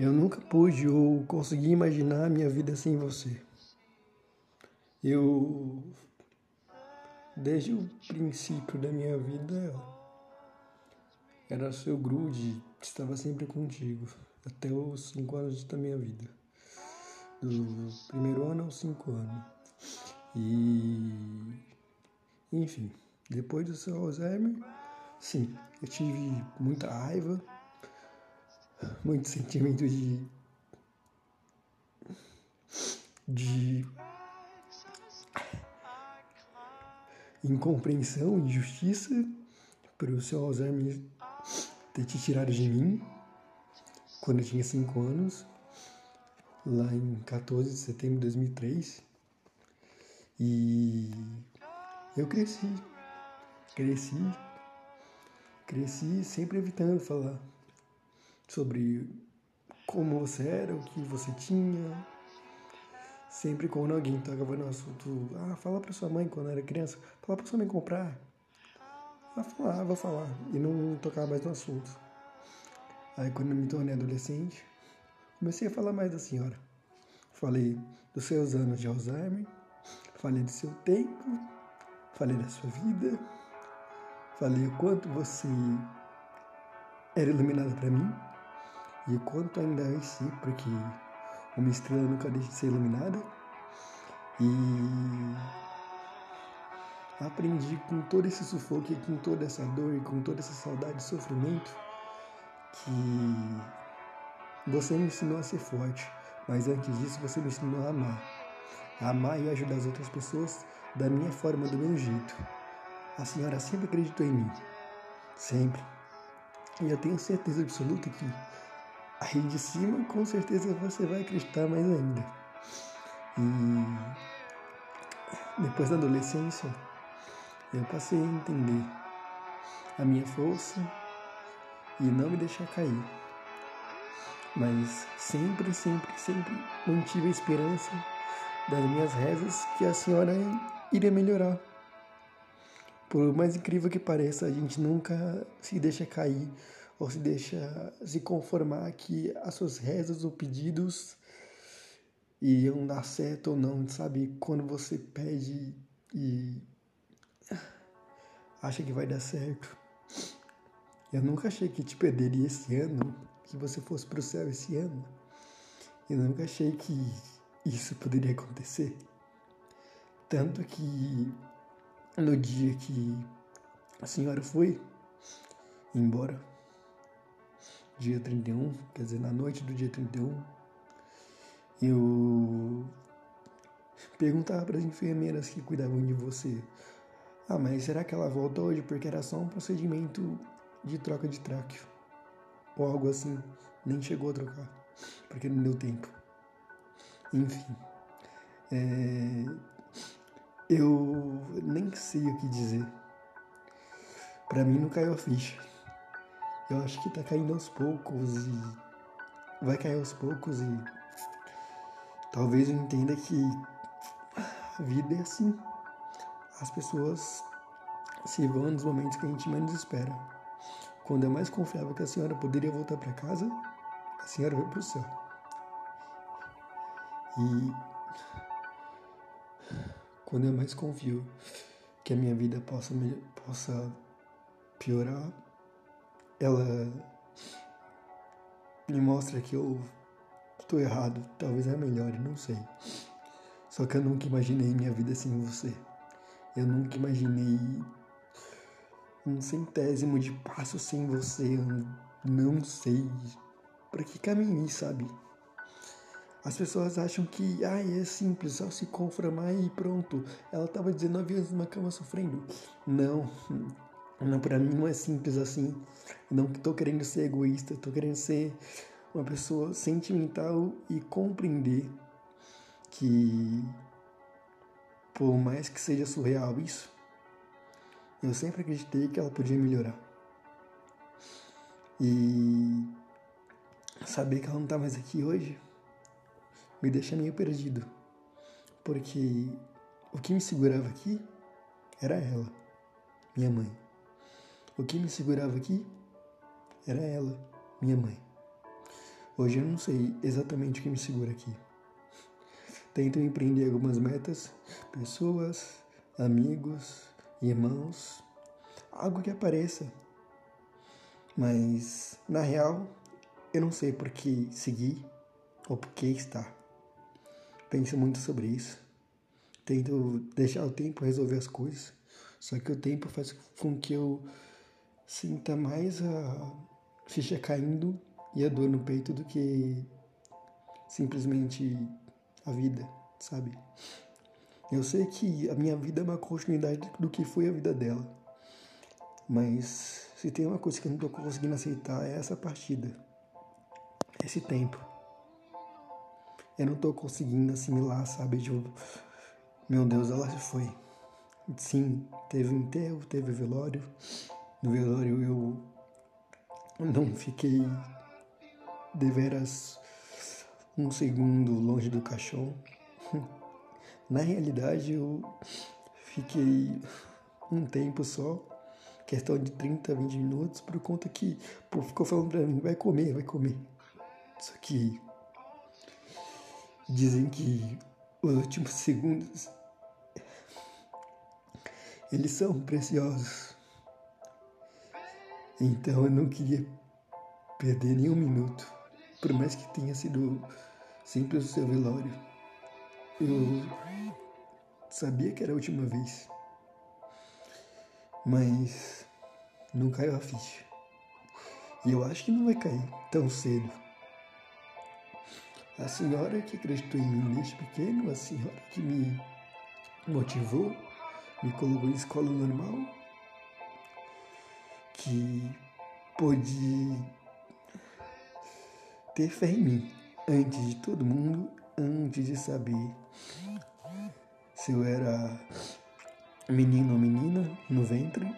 Eu nunca pude ou consegui imaginar a minha vida sem você. Eu, desde o princípio da minha vida, era seu grude, estava sempre contigo, até os cinco anos da minha vida. Do primeiro ano aos cinco anos. E, enfim, depois do seu Alzheimer, sim, eu tive muita raiva, muito sentimento de. de. incompreensão, injustiça, o seu Alzheimer ter te tirado de mim quando eu tinha 5 anos, lá em 14 de setembro de 2003. E eu cresci, cresci, cresci sempre evitando falar sobre como você era, o que você tinha. Sempre quando alguém tocava no assunto, ah, fala pra sua mãe quando era criança, fala pra sua mãe comprar. Ah, falar, vou falar. E não tocar mais no assunto. Aí quando eu me tornei adolescente, comecei a falar mais da senhora. Falei dos seus anos de Alzheimer, falei do seu tempo, falei da sua vida, falei o quanto você era iluminada para mim e o quanto ainda é ser, porque uma estrela nunca deixa de ser iluminada. E aprendi com todo esse sufoco, com toda essa dor e com toda essa saudade e sofrimento que você me ensinou a ser forte, mas antes disso você me ensinou a amar. A amar e ajudar as outras pessoas da minha forma, do meu jeito. A senhora sempre acreditou em mim. Sempre. E eu tenho certeza absoluta que Aí de cima, com certeza você vai acreditar mais ainda. E depois da adolescência, eu passei a entender a minha força e não me deixar cair. Mas sempre, sempre, sempre mantive a esperança das minhas rezas que a senhora iria melhorar. Por mais incrível que pareça, a gente nunca se deixa cair ou se deixa se conformar que as suas rezas ou pedidos iam dar certo ou não, sabe? Quando você pede e acha que vai dar certo. Eu nunca achei que te perderia esse ano, que você fosse pro céu esse ano. Eu nunca achei que isso poderia acontecer. Tanto que no dia que a senhora foi embora, dia 31, quer dizer, na noite do dia 31, eu perguntava para as enfermeiras que cuidavam de você: Ah, mas será que ela volta hoje? Porque era só um procedimento de troca de tráqueo. Ou algo assim. Nem chegou a trocar, porque não deu tempo. Enfim. É... Eu nem sei o que dizer. Para mim não caiu a ficha. Eu acho que tá caindo aos poucos e vai cair aos poucos e talvez eu entenda que a vida é assim. As pessoas se vão nos momentos que a gente menos espera. Quando eu mais confiava que a senhora poderia voltar para casa, a senhora foi pro céu. E quando eu mais confio que a minha vida possa, possa piorar, ela me mostra que eu estou errado, talvez é melhor, não sei. Só que eu nunca imaginei minha vida sem você. Eu nunca imaginei um centésimo de passo sem você. Eu não sei para que caminho ir, sabe? As pessoas acham que ah, é simples, só se conformar e pronto. Ela estava 19 anos numa cama sofrendo. Não, não, para mim não é simples assim. Não estou querendo ser egoísta, estou querendo ser uma pessoa sentimental e compreender que, por mais que seja surreal isso, eu sempre acreditei que ela podia melhorar. E saber que ela não está mais aqui hoje me deixa meio perdido, porque o que me segurava aqui era ela, minha mãe. O que me segurava aqui era ela, minha mãe. Hoje eu não sei exatamente o que me segura aqui. Tento empreender algumas metas, pessoas, amigos, irmãos, algo que apareça. Mas, na real, eu não sei por que seguir ou por que estar. Penso muito sobre isso. Tento deixar o tempo resolver as coisas. Só que o tempo faz com que eu sinta mais a ficha caindo e a dor no peito do que simplesmente a vida, sabe? Eu sei que a minha vida é uma continuidade do que foi a vida dela. Mas se tem uma coisa que eu não tô conseguindo aceitar é essa partida. Esse tempo. Eu não tô conseguindo assimilar, sabe? Tipo, meu Deus, ela se foi. Sim, teve enterro, teve velório. No velório eu não fiquei deveras um segundo longe do caixão. Na realidade, eu fiquei um tempo só, questão de 30, 20 minutos, por conta que, pô, ficou falando pra mim, vai comer, vai comer. Só que dizem que os últimos segundos eles são preciosos. Então eu não queria perder nenhum minuto, por mais que tenha sido simples o seu velório. Eu sabia que era a última vez, mas não caiu a ficha. E eu acho que não vai cair tão cedo. A senhora que acreditou em mim desde pequeno, a senhora que me motivou, me colocou em escola normal, que pôde ter fé em mim antes de todo mundo, antes de saber se eu era menino ou menina no ventre,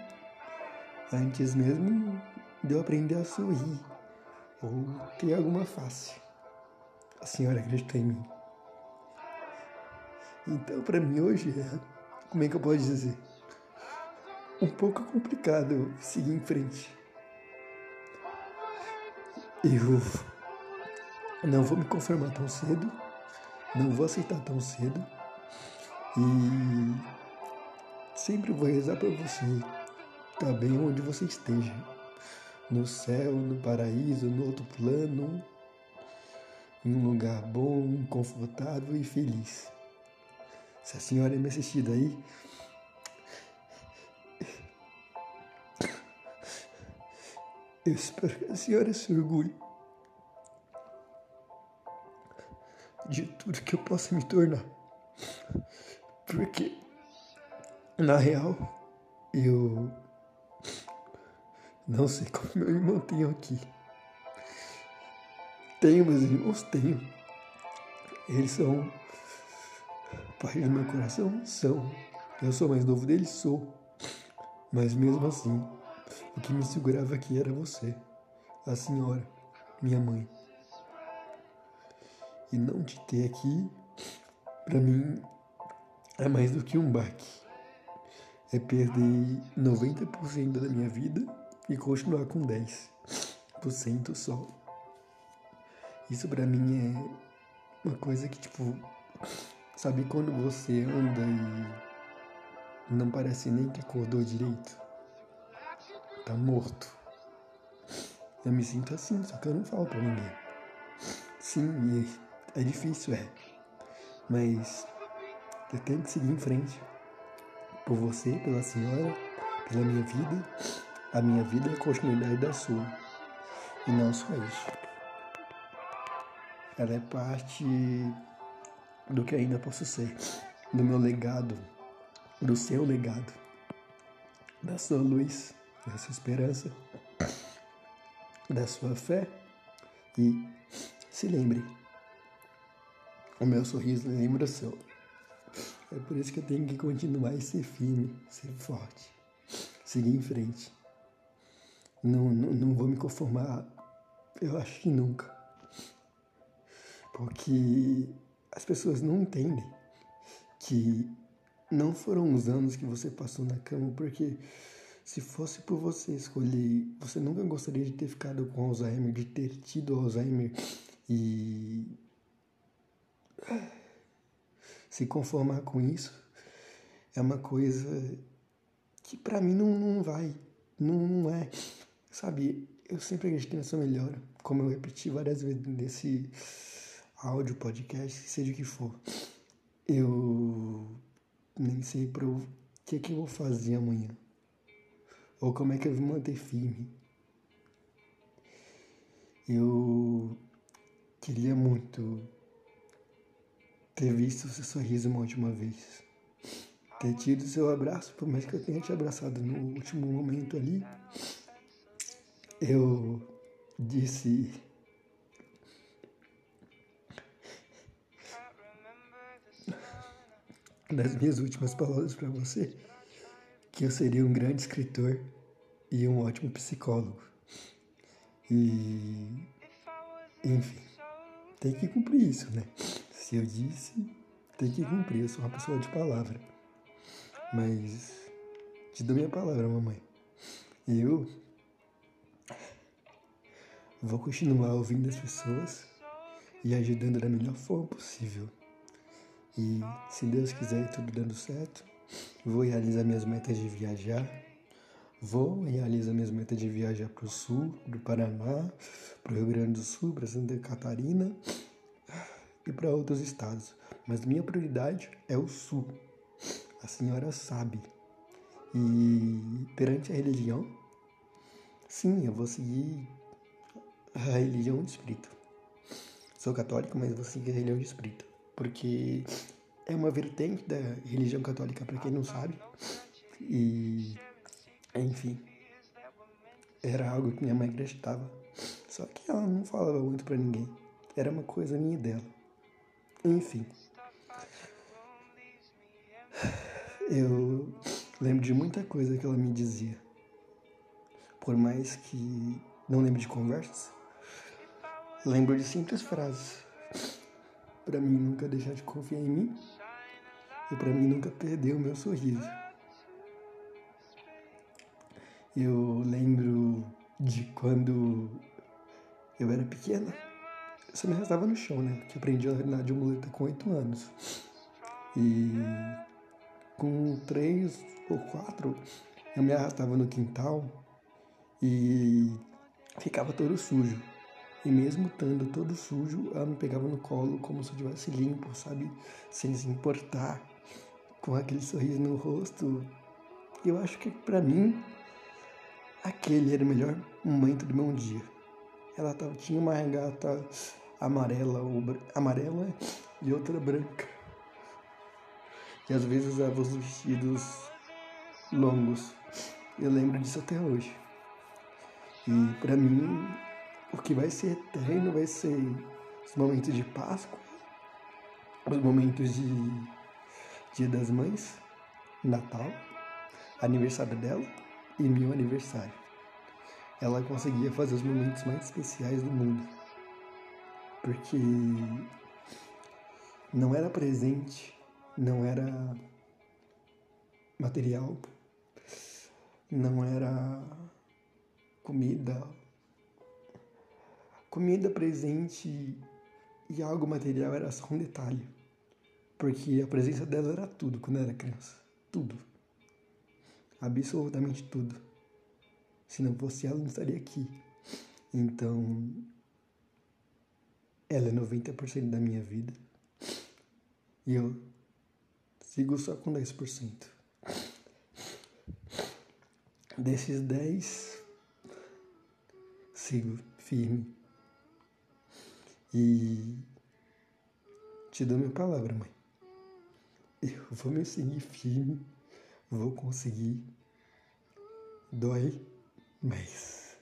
antes mesmo de eu aprender a sorrir ou ter alguma face. A senhora acreditou em mim. Então, para mim hoje como é que eu posso dizer? Um pouco complicado seguir em frente. Eu não vou me conformar tão cedo, não vou aceitar tão cedo e sempre vou rezar para você tá bem onde você esteja, no céu, no paraíso, no outro plano, em um lugar bom, confortável e feliz. Se a senhora me assistir daí, eu espero que a senhora se orgulhe de tudo que eu possa me tornar. Porque, na real, eu não sei como meu irmão tem aqui. Tenho meus irmãos? Tenho. Eles são parte do meu coração? São. Eu sou mais novo deles? Sou. Mas mesmo assim, o que me segurava aqui era você, a senhora, minha mãe. E não te ter aqui, para mim, é mais do que um baque. É perder 90% da minha vida e continuar com 10% só. Isso para mim é uma coisa que, tipo, sabe quando você anda e não parece nem que acordou direito? Tá morto. Eu me sinto assim, só que eu não falo pra ninguém. Sim, é difícil, é. Mas eu tenho que seguir em frente. Por você, pela senhora, pela minha vida. A minha vida é a continuidade da sua. E não só isso. Ela é parte do que ainda posso ser. Do meu legado. Do seu legado. Da sua luz. Da sua esperança. Da sua fé. E se lembre o meu sorriso lembra o seu. É por isso que eu tenho que continuar e ser firme, ser forte, seguir em frente. Não, não, não vou me conformar, eu acho que nunca. Porque as pessoas não entendem que não foram os anos que você passou na cama, porque se fosse por você escolher, você nunca gostaria de ter ficado com Alzheimer, de ter tido Alzheimer E se conformar com isso é uma coisa que para mim não, não vai, não, não é. Sabe, eu sempre acredito nessa melhora, como eu repeti várias vezes nesse áudio, podcast, seja o que for. Eu nem sei pro que, que eu vou fazer amanhã. Ou como é que eu vou manter firme. Eu queria muito ter visto seu sorriso uma última vez. Ter tido seu abraço, por mais que eu tenha te abraçado no último momento ali. Eu disse nas minhas últimas palavras para você que eu seria um grande escritor e um ótimo psicólogo. E enfim, tem que cumprir isso, né? Se eu disse, tem que cumprir. Eu sou uma pessoa de palavra. Mas te dou minha palavra, mamãe. Eu vou continuar ouvindo as pessoas e ajudando da melhor forma possível. E se Deus quiser tudo dando certo, vou realizar minhas metas de viajar. Vou realizar minhas metas de viajar para o sul do Paraná, para o Rio Grande do Sul, para Santa Catarina e para outros estados. Mas minha prioridade é o sul. A senhora sabe. E perante a religião, sim, eu vou seguir a religião de espírito. Sou católico, mas vou seguir a religião de espírito porque é uma vertente da religião católica, para quem não sabe. E, enfim, era algo que minha mãe acreditava. Só que ela não falava muito para ninguém. Era uma coisa minha dela. Enfim. Eu lembro de muita coisa que ela me dizia. Por mais que não lembre de conversas, lembro de simples frases para mim nunca deixar de confiar em mim e para mim nunca perder o meu sorriso. Eu lembro de quando eu era pequena, eu só me arrastava no chão, né? Que aprendi a andar de muleta com oito anos. E com três ou quatro, eu me arrastava no quintal e ficava todo sujo. E mesmo estando todo sujo, ela me pegava no colo como se eu estivesse limpo, sabe? Sem se importar, com aquele sorriso no rosto. Eu acho que para mim, aquele era o melhor momento do meu dia. Ela tava, tinha uma regata amarela, ou, amarela e outra branca. E às vezes usava os vestidos longos. Eu lembro disso até hoje. E para mim, o que vai ser eterno vai ser os momentos de Páscoa, os momentos de Dia das Mães, Natal, aniversário dela e meu aniversário. Ela conseguia fazer os momentos mais especiais do mundo. Porque não era presente, não era material, não era comida, Comida, presente e algo material era só um detalhe. Porque a presença dela era tudo quando eu era criança. Tudo. Absolutamente tudo. Se não fosse ela, não estaria aqui. Então, ela é 90% da minha vida. E eu sigo só com 10%. Desses 10, sigo firme e te dou minha palavra, mãe. Eu vou me seguir firme, vou conseguir. Dói, mas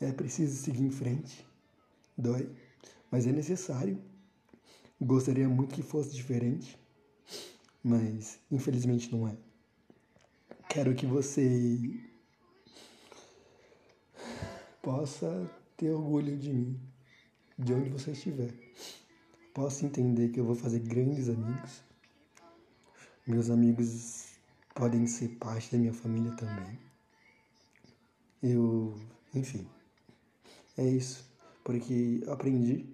é preciso seguir em frente. Dói, mas é necessário. Gostaria muito que fosse diferente, mas infelizmente não é. Quero que você possa ter orgulho de mim de onde você estiver. Posso entender que eu vou fazer grandes amigos. Meus amigos podem ser parte da minha família também. Eu, enfim, é isso. Porque aprendi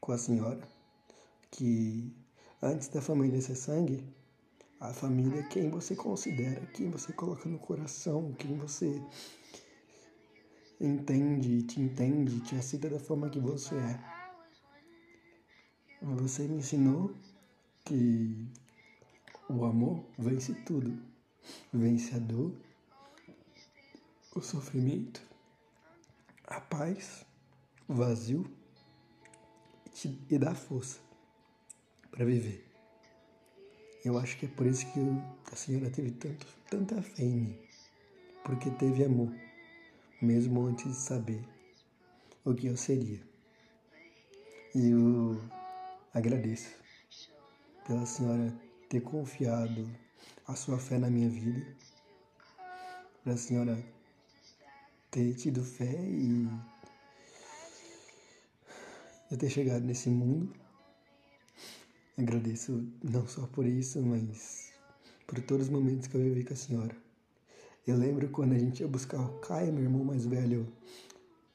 com a senhora que antes da família ser sangue, a família é quem você considera, quem você coloca no coração, quem você entende, te entende, te aceita da forma que você é. Você me ensinou que o amor vence tudo. Vence a dor, o sofrimento, a paz, o vazio e, te, e dá força para viver. Eu acho que é por isso que eu, a senhora teve tanto, tanta fé em mim, porque teve amor, mesmo antes de saber o que eu seria. E eu agradeço pela senhora ter confiado a sua fé na minha vida, pela senhora ter tido fé e eu ter chegado nesse mundo Agradeço não só por isso, mas por todos os momentos que eu vivi com a senhora. Eu lembro quando a gente ia buscar o Caio, meu irmão mais velho,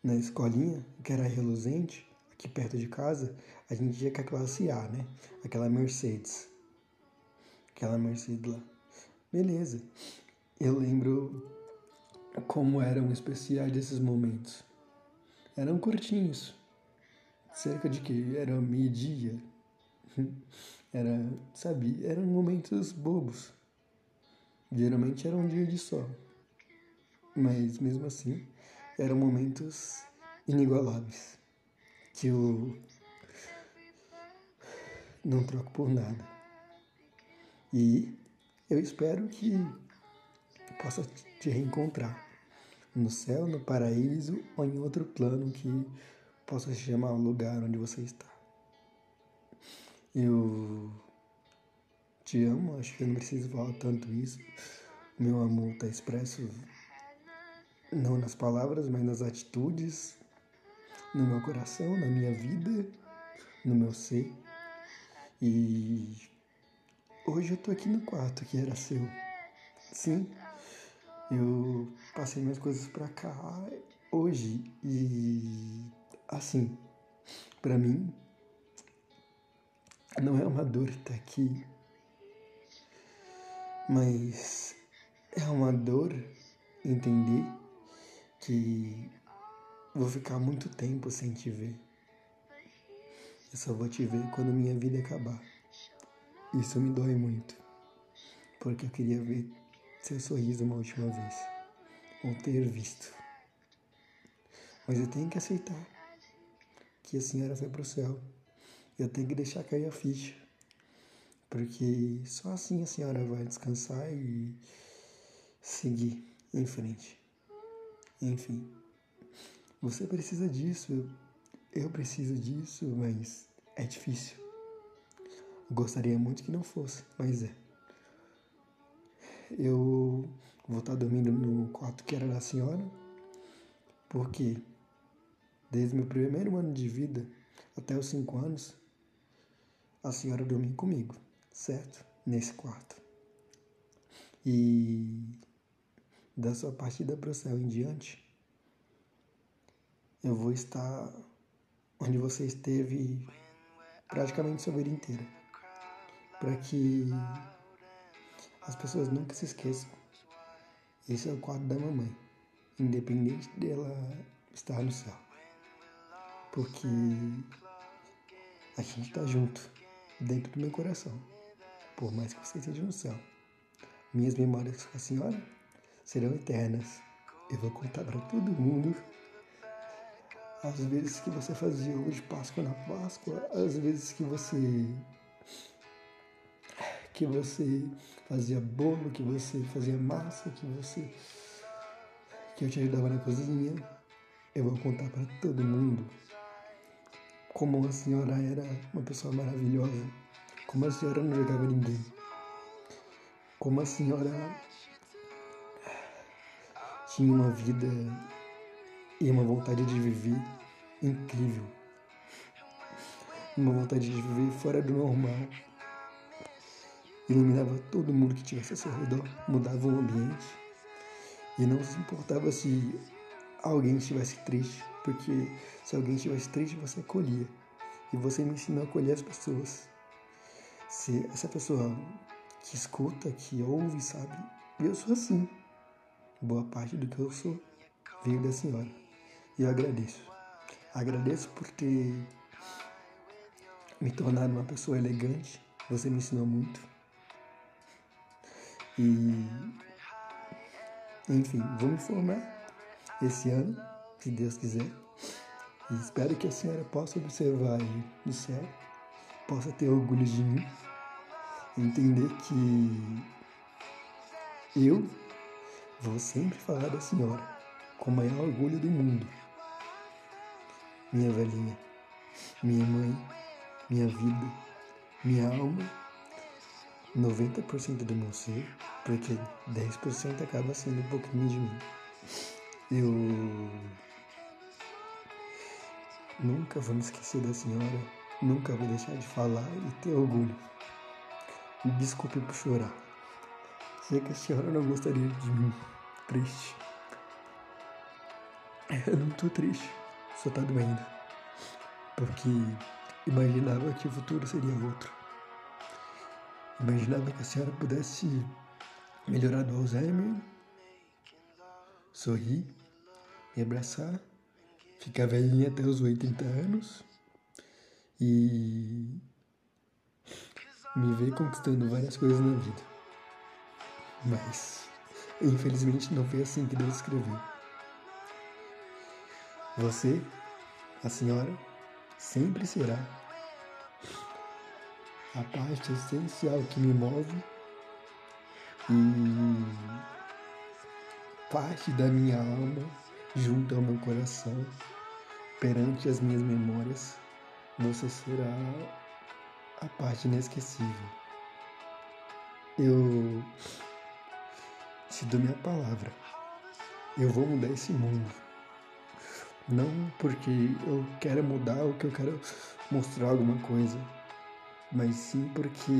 na escolinha, que era reluzente, aqui perto de casa, a gente ia com a classe A, né? Aquela Mercedes. Aquela Mercedes lá. Beleza. Eu lembro como eram especiais esses momentos. Eram curtinhos. Cerca de que? Era meio-dia, Era, sabe, eram momentos bobos. Geralmente era um dia de sol. Mas mesmo assim, eram momentos inigualáveis. Que eu não troco por nada. E eu espero que possa te reencontrar no céu, no paraíso ou em outro plano que possa chamar o lugar onde você está. Eu te amo, acho que eu não preciso falar tanto isso. Meu amor está expresso não nas palavras, mas nas atitudes, no meu coração, na minha vida, no meu ser. E hoje eu tô aqui no quarto que era seu. Sim, eu passei minhas coisas para cá hoje e assim, para mim não é uma dor estar aqui, mas é uma dor entender que vou ficar muito tempo sem te ver. Eu só vou te ver quando minha vida acabar. Isso me dói muito, porque eu queria ver seu sorriso uma última vez, ou ter visto. Mas eu tenho que aceitar que a senhora foi para o céu eu tenho que deixar cair a ficha. Porque só assim a senhora vai descansar e seguir em frente. Enfim, você precisa disso, eu, preciso disso, mas é difícil. Gostaria muito que não fosse, mas é. Eu vou estar dormindo no quarto que era da senhora, porque desde meu primeiro ano de vida até os cinco anos, a senhora dormir comigo, certo? Nesse quarto. E da sua partida para o céu em diante, eu vou estar onde você esteve praticamente sua vida inteira. Para que as pessoas nunca se esqueçam. Esse é o quarto da mamãe, independente dela estar no céu. Porque a gente está junto dentro do meu coração, por mais que você esteja no céu. Minhas memórias com a senhora serão eternas. Eu vou contar para todo mundo as vezes que você fazia ovo de Páscoa na Páscoa, as vezes que você que você fazia bolo, que você fazia massa, que você que eu te ajudava na cozinha. Eu vou contar para todo mundo como a senhora era uma pessoa maravilhosa, como a senhora não jogava ninguém, como a senhora tinha uma vida e uma vontade de viver incrível, uma vontade de viver fora do normal, iluminava todo mundo que tivesse ao seu redor, mudava o ambiente e não se importava se alguém estivesse triste, porque se alguém estivesse triste, você acolhia. e você me ensinou a acolher as pessoas. Se essa pessoa que escuta, que ouve, sabe? Eu sou assim. Boa parte do que eu sou veio da senhora. E eu agradeço. Agradeço por ter me tornado uma pessoa elegante. Você me ensinou muito. E enfim, vou me formar esse ano, se Deus quiser. E espero que a senhora possa observar aí no céu, possa ter orgulho de mim, entender que eu vou sempre falar da senhora com o maior orgulho do mundo. Minha velhinha, minha mãe, minha vida, minha alma, 90% do meu ser, porque 10% acaba sendo um pouquinho de mim. Eu nunca vou me esquecer da senhora, nunca vou deixar de falar e ter orgulho. Me desculpe por chorar. Sei que a senhora não gostaria de mim triste. Eu não tô triste, só tá doendo. Porque imaginava que o futuro seria outro. Imaginava que a senhora pudesse melhorar do Alzheimer, sorrir, me abraçar, ficar velhinha até os 80 anos e me ver conquistando várias coisas na vida. Mas, infelizmente, não foi assim que Deus escreveu. Você, a senhora, sempre será a parte essencial que me move e parte da minha alma junto ao meu coração, perante as minhas memórias, você será a parte inesquecível. Eu te dou minha palavra. Eu vou mudar esse mundo. Não porque eu quero mudar ou que eu quero mostrar alguma coisa, mas sim porque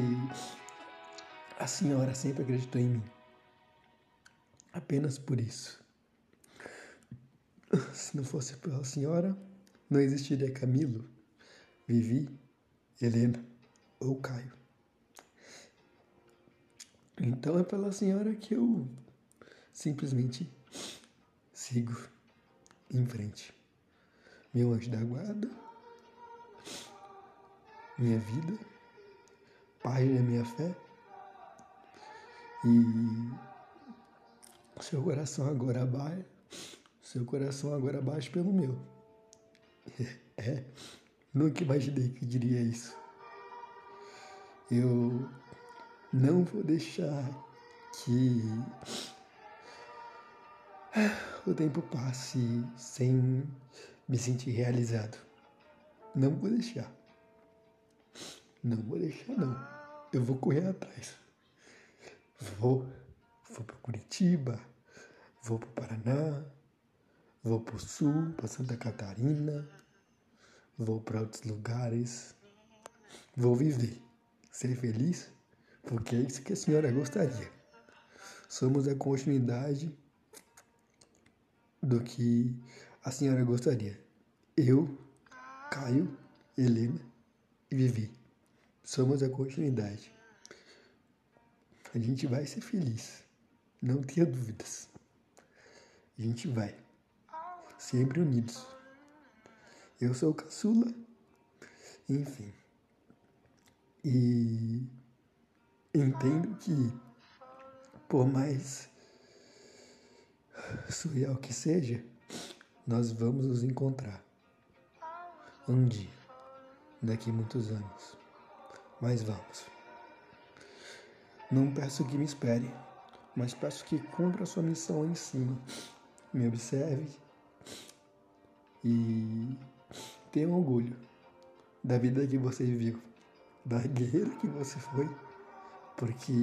a senhora sempre acreditou em mim. Apenas por isso. Se não fosse pela senhora, não existiria Camilo, Vivi, Helena ou Caio. Então é pela senhora que eu simplesmente sigo em frente. Meu anjo da guarda, minha vida, pai da minha fé e seu coração agora baixa, seu coração agora baixa pelo meu. É, nunca imaginei que diria isso. Eu não vou deixar que o tempo passe sem me sentir realizado. Não vou deixar. Não vou deixar, não. Eu vou correr atrás. Vou, vou para Curitiba, vou para o Paraná, vou para o Sul, para Santa Catarina, vou para outros lugares. Vou viver, ser feliz, porque é isso que a senhora gostaria. Somos a continuidade do que a senhora gostaria. Eu, Caio, Helena e Vivi. Somos a continuidade. A gente vai ser feliz. Não tenha dúvidas. A gente vai. Sempre unidos. Eu sou o caçula. Enfim. E entendo que, por mais surreal que seja, nós vamos nos encontrar um dia, daqui a muitos anos. Mas vamos. Não peço que me espere, mas peço que cumpra sua missão em cima. Me observe e tenha orgulho da vida que você viveu, da guerreira que você foi, porque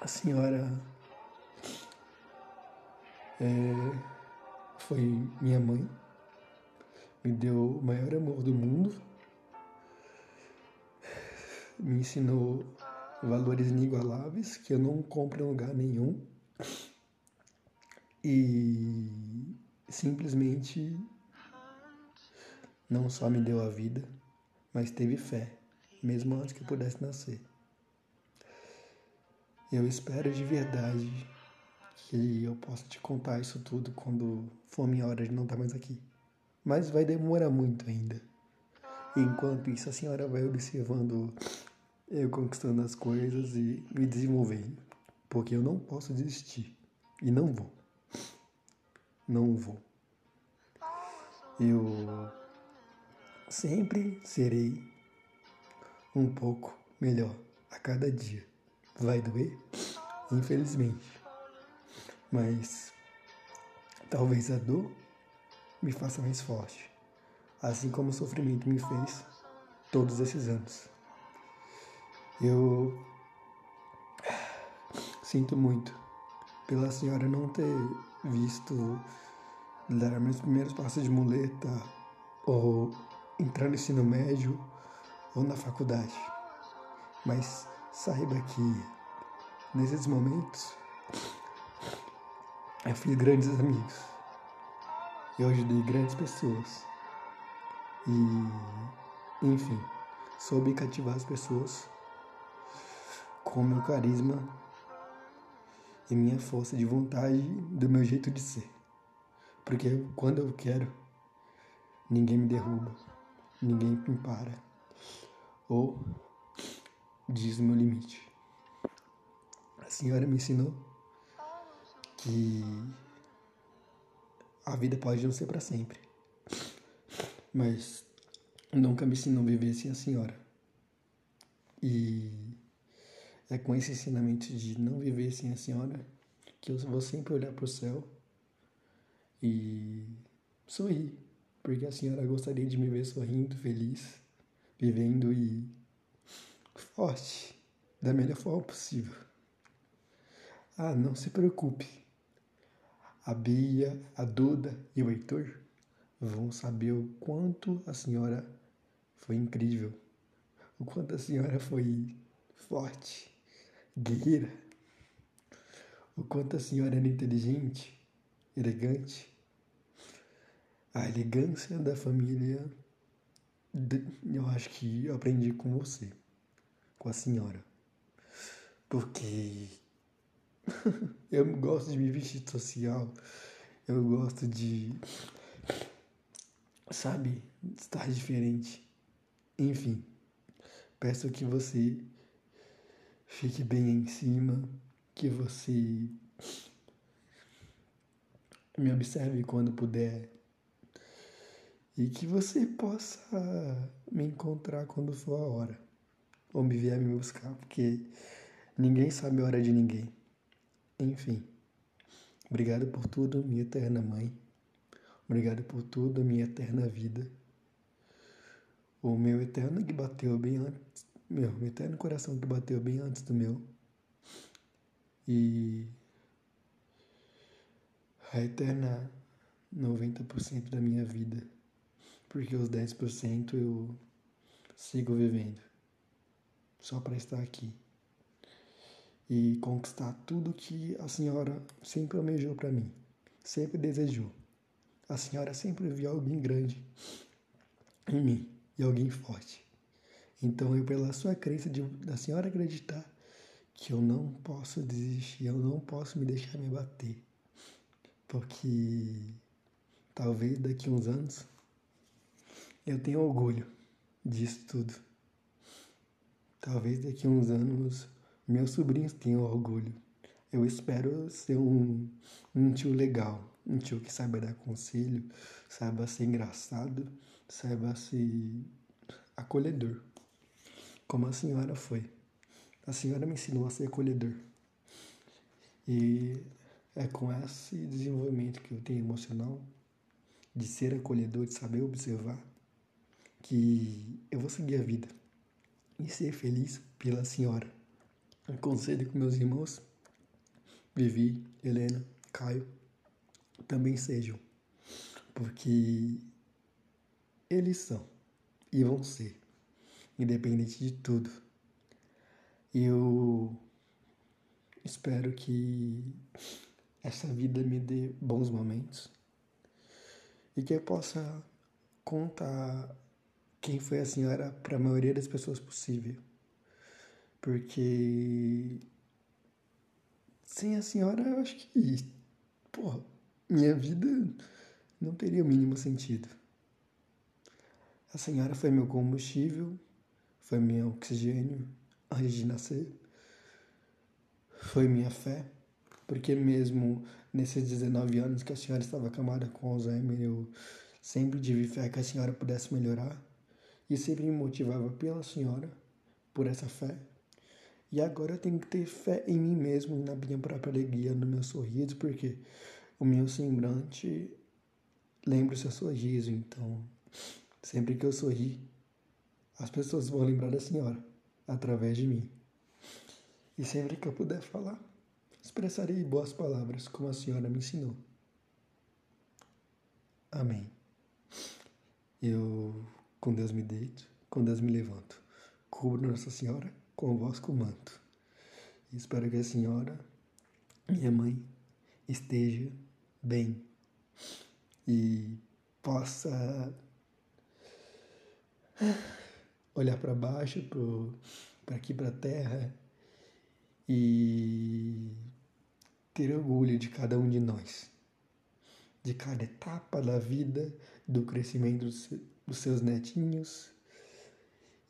a senhora é, foi minha mãe, me deu o maior amor do mundo, me ensinou valores inigualáveis que eu não compro em lugar nenhum e simplesmente não só me deu a vida, mas teve fé, mesmo antes que eu pudesse nascer. Eu espero de verdade que eu possa te contar isso tudo quando for minha hora de não estar mais aqui. Mas vai demorar muito ainda. Enquanto isso, a senhora vai observando eu conquistando as coisas e me desenvolvendo. Porque eu não posso desistir. E não vou. Não vou. Eu sempre serei um pouco melhor a cada dia. Vai doer? Infelizmente. Mas talvez a dor me faça mais forte, assim como o sofrimento me fez todos esses anos. Eu sinto muito pela senhora não ter visto dar meus primeiros passos de muleta ou entrar no ensino médio ou na faculdade. Mas saiba que nesses momentos eu fiz grandes amigos. Eu ajudei grandes pessoas. E, enfim, soube cativar as pessoas com meu carisma e minha força de vontade do meu jeito de ser. Porque quando eu quero, ninguém me derruba, ninguém me para ou diz o meu limite. A senhora me ensinou que a vida pode não ser para sempre, mas nunca me ensinou a viver sem a senhora. E é com esse ensinamento de não viver sem a senhora que eu vou sempre olhar para o céu e sorrir, porque a senhora gostaria de me ver sorrindo, feliz, vivendo e forte, da melhor forma possível. Ah, não se preocupe. A Bia, a Duda e o Heitor vão saber o quanto a senhora foi incrível, o quanto a senhora foi forte, guerreira, o quanto a senhora era inteligente, elegante, a elegância da família, eu acho que eu aprendi com você, com a senhora. Porque eu gosto de me vestir social, eu gosto de, sabe, estar diferente. Enfim, peço que você fique bem em cima, que você me observe quando puder e que você possa me encontrar quando for a hora ou me vier me buscar, porque ninguém sabe a hora de ninguém. Enfim, obrigado por tudo, minha eterna mãe. Obrigado por tudo, minha eterna vida. O meu eterno que bateu bem antes, meu, meu eterno coração que bateu bem antes do meu. E a eterna 90% da minha vida porque os 10% eu sigo vivendo só para estar aqui e conquistar tudo que a senhora sempre almejou para mim, sempre desejou. A senhora sempre viu alguém grande em mim e alguém forte. Então eu, pela sua crença de, da senhora acreditar que eu não posso desistir, eu não posso me deixar me bater, porque talvez daqui a uns anos eu tenho orgulho disso tudo. Talvez daqui a uns anos meus sobrinhos tenham orgulho. Eu espero ser um, um tio legal, um tio que saiba dar conselho, saiba ser engraçado, saiba ser acolhedor, como a senhora foi. A senhora me ensinou a ser acolhedor. E é com esse desenvolvimento que eu tenho emocional, de ser acolhedor, de saber observar, que eu vou seguir a vida e ser feliz pela senhora. Aconselho com meus irmãos, Vivi, Helena, Caio, também sejam, porque eles são e vão ser, independente de tudo. Eu espero que essa vida me dê bons momentos e que eu possa contar quem foi a senhora para a maioria das pessoas possível. Porque sem a senhora, eu acho que, porra, minha vida não teria o mínimo sentido. A senhora foi meu combustível, foi meu oxigênio antes de nascer, foi minha fé, porque mesmo nesses 19 anos que a senhora estava acamada com Alzheimer, eu sempre tive fé que a senhora pudesse melhorar e sempre me motivava pela senhora, por essa fé. E agora eu tenho que ter fé em mim mesmo, na minha própria alegria, no meu sorriso, porque o meu semblante lembra o seu sorriso. Então, sempre que eu sorri, as pessoas vão lembrar da senhora, através de mim. E sempre que eu puder falar, expressarei boas palavras, como a senhora me ensinou. Amém. Eu, com Deus me deito, com Deus me levanto. Cubro Nossa Senhora com o vosso manto. E espero que a senhora, minha mãe, esteja bem e possa olhar para baixo, para aqui, para a terra e ter orgulho de cada um de nós, de cada etapa da vida, do crescimento dos seus netinhos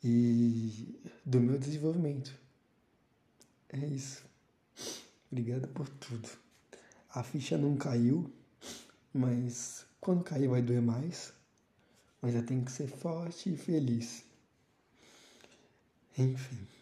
e do meu desenvolvimento. É isso. Obrigado por tudo. A ficha não caiu, mas quando cair vai doer mais. Mas eu tenho que ser forte e feliz. Enfim.